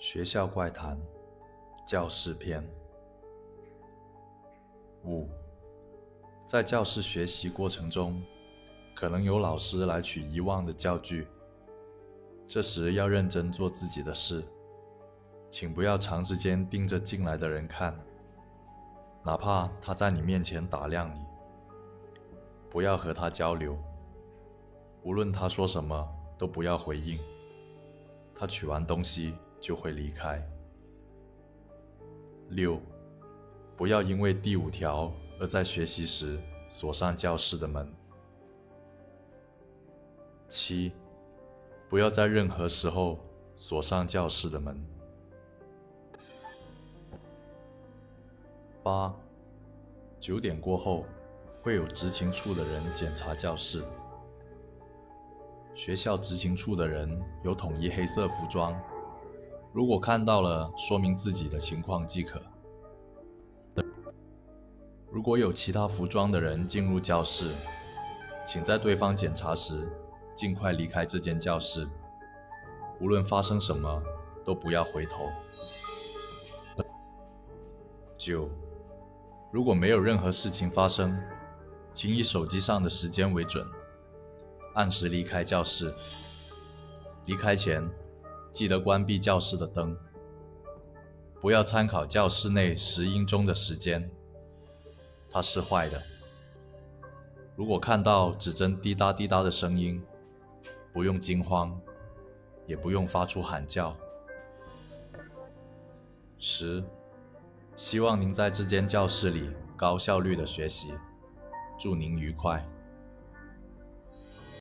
学校怪谈，教室篇。五，在教室学习过程中，可能有老师来取遗忘的教具，这时要认真做自己的事，请不要长时间盯着进来的人看，哪怕他在你面前打量你，不要和他交流，无论他说什么都不要回应。他取完东西。就会离开。六，不要因为第五条而在学习时锁上教室的门。七，不要在任何时候锁上教室的门。八，九点过后会有执勤处的人检查教室。学校执勤处的人有统一黑色服装。如果看到了，说明自己的情况即可。如果有其他服装的人进入教室，请在对方检查时尽快离开这间教室。无论发生什么，都不要回头。九，如果没有任何事情发生，请以手机上的时间为准，按时离开教室。离开前。记得关闭教室的灯，不要参考教室内时音钟的时间，它是坏的。如果看到指针滴答滴答的声音，不用惊慌，也不用发出喊叫。十，希望您在这间教室里高效率的学习，祝您愉快。